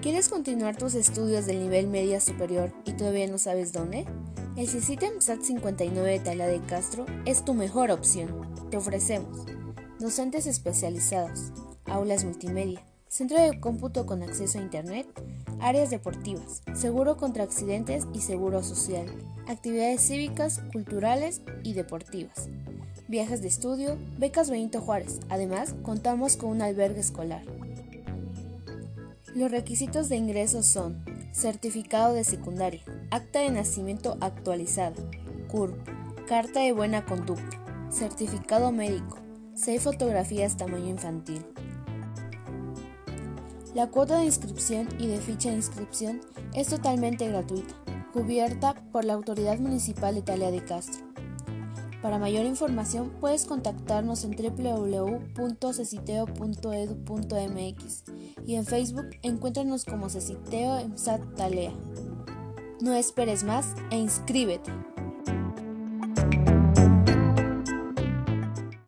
¿Quieres continuar tus estudios del nivel media superior y todavía no sabes dónde? El CICITEM SAT 59 de Tala de Castro es tu mejor opción. Te ofrecemos docentes especializados, aulas multimedia, centro de cómputo con acceso a Internet, áreas deportivas, seguro contra accidentes y seguro social, actividades cívicas, culturales y deportivas, viajes de estudio, becas Benito Juárez. Además, contamos con un albergue escolar. Los requisitos de ingreso son certificado de secundaria, acta de nacimiento actualizada, CURP, carta de buena conducta, certificado médico, 6 fotografías tamaño infantil. La cuota de inscripción y de ficha de inscripción es totalmente gratuita, cubierta por la Autoridad Municipal de Italia de Castro. Para mayor información puedes contactarnos en www.ceciteo.edu.mx y en Facebook encuéntranos como Ceciteo en SAT Talea. No esperes más e inscríbete.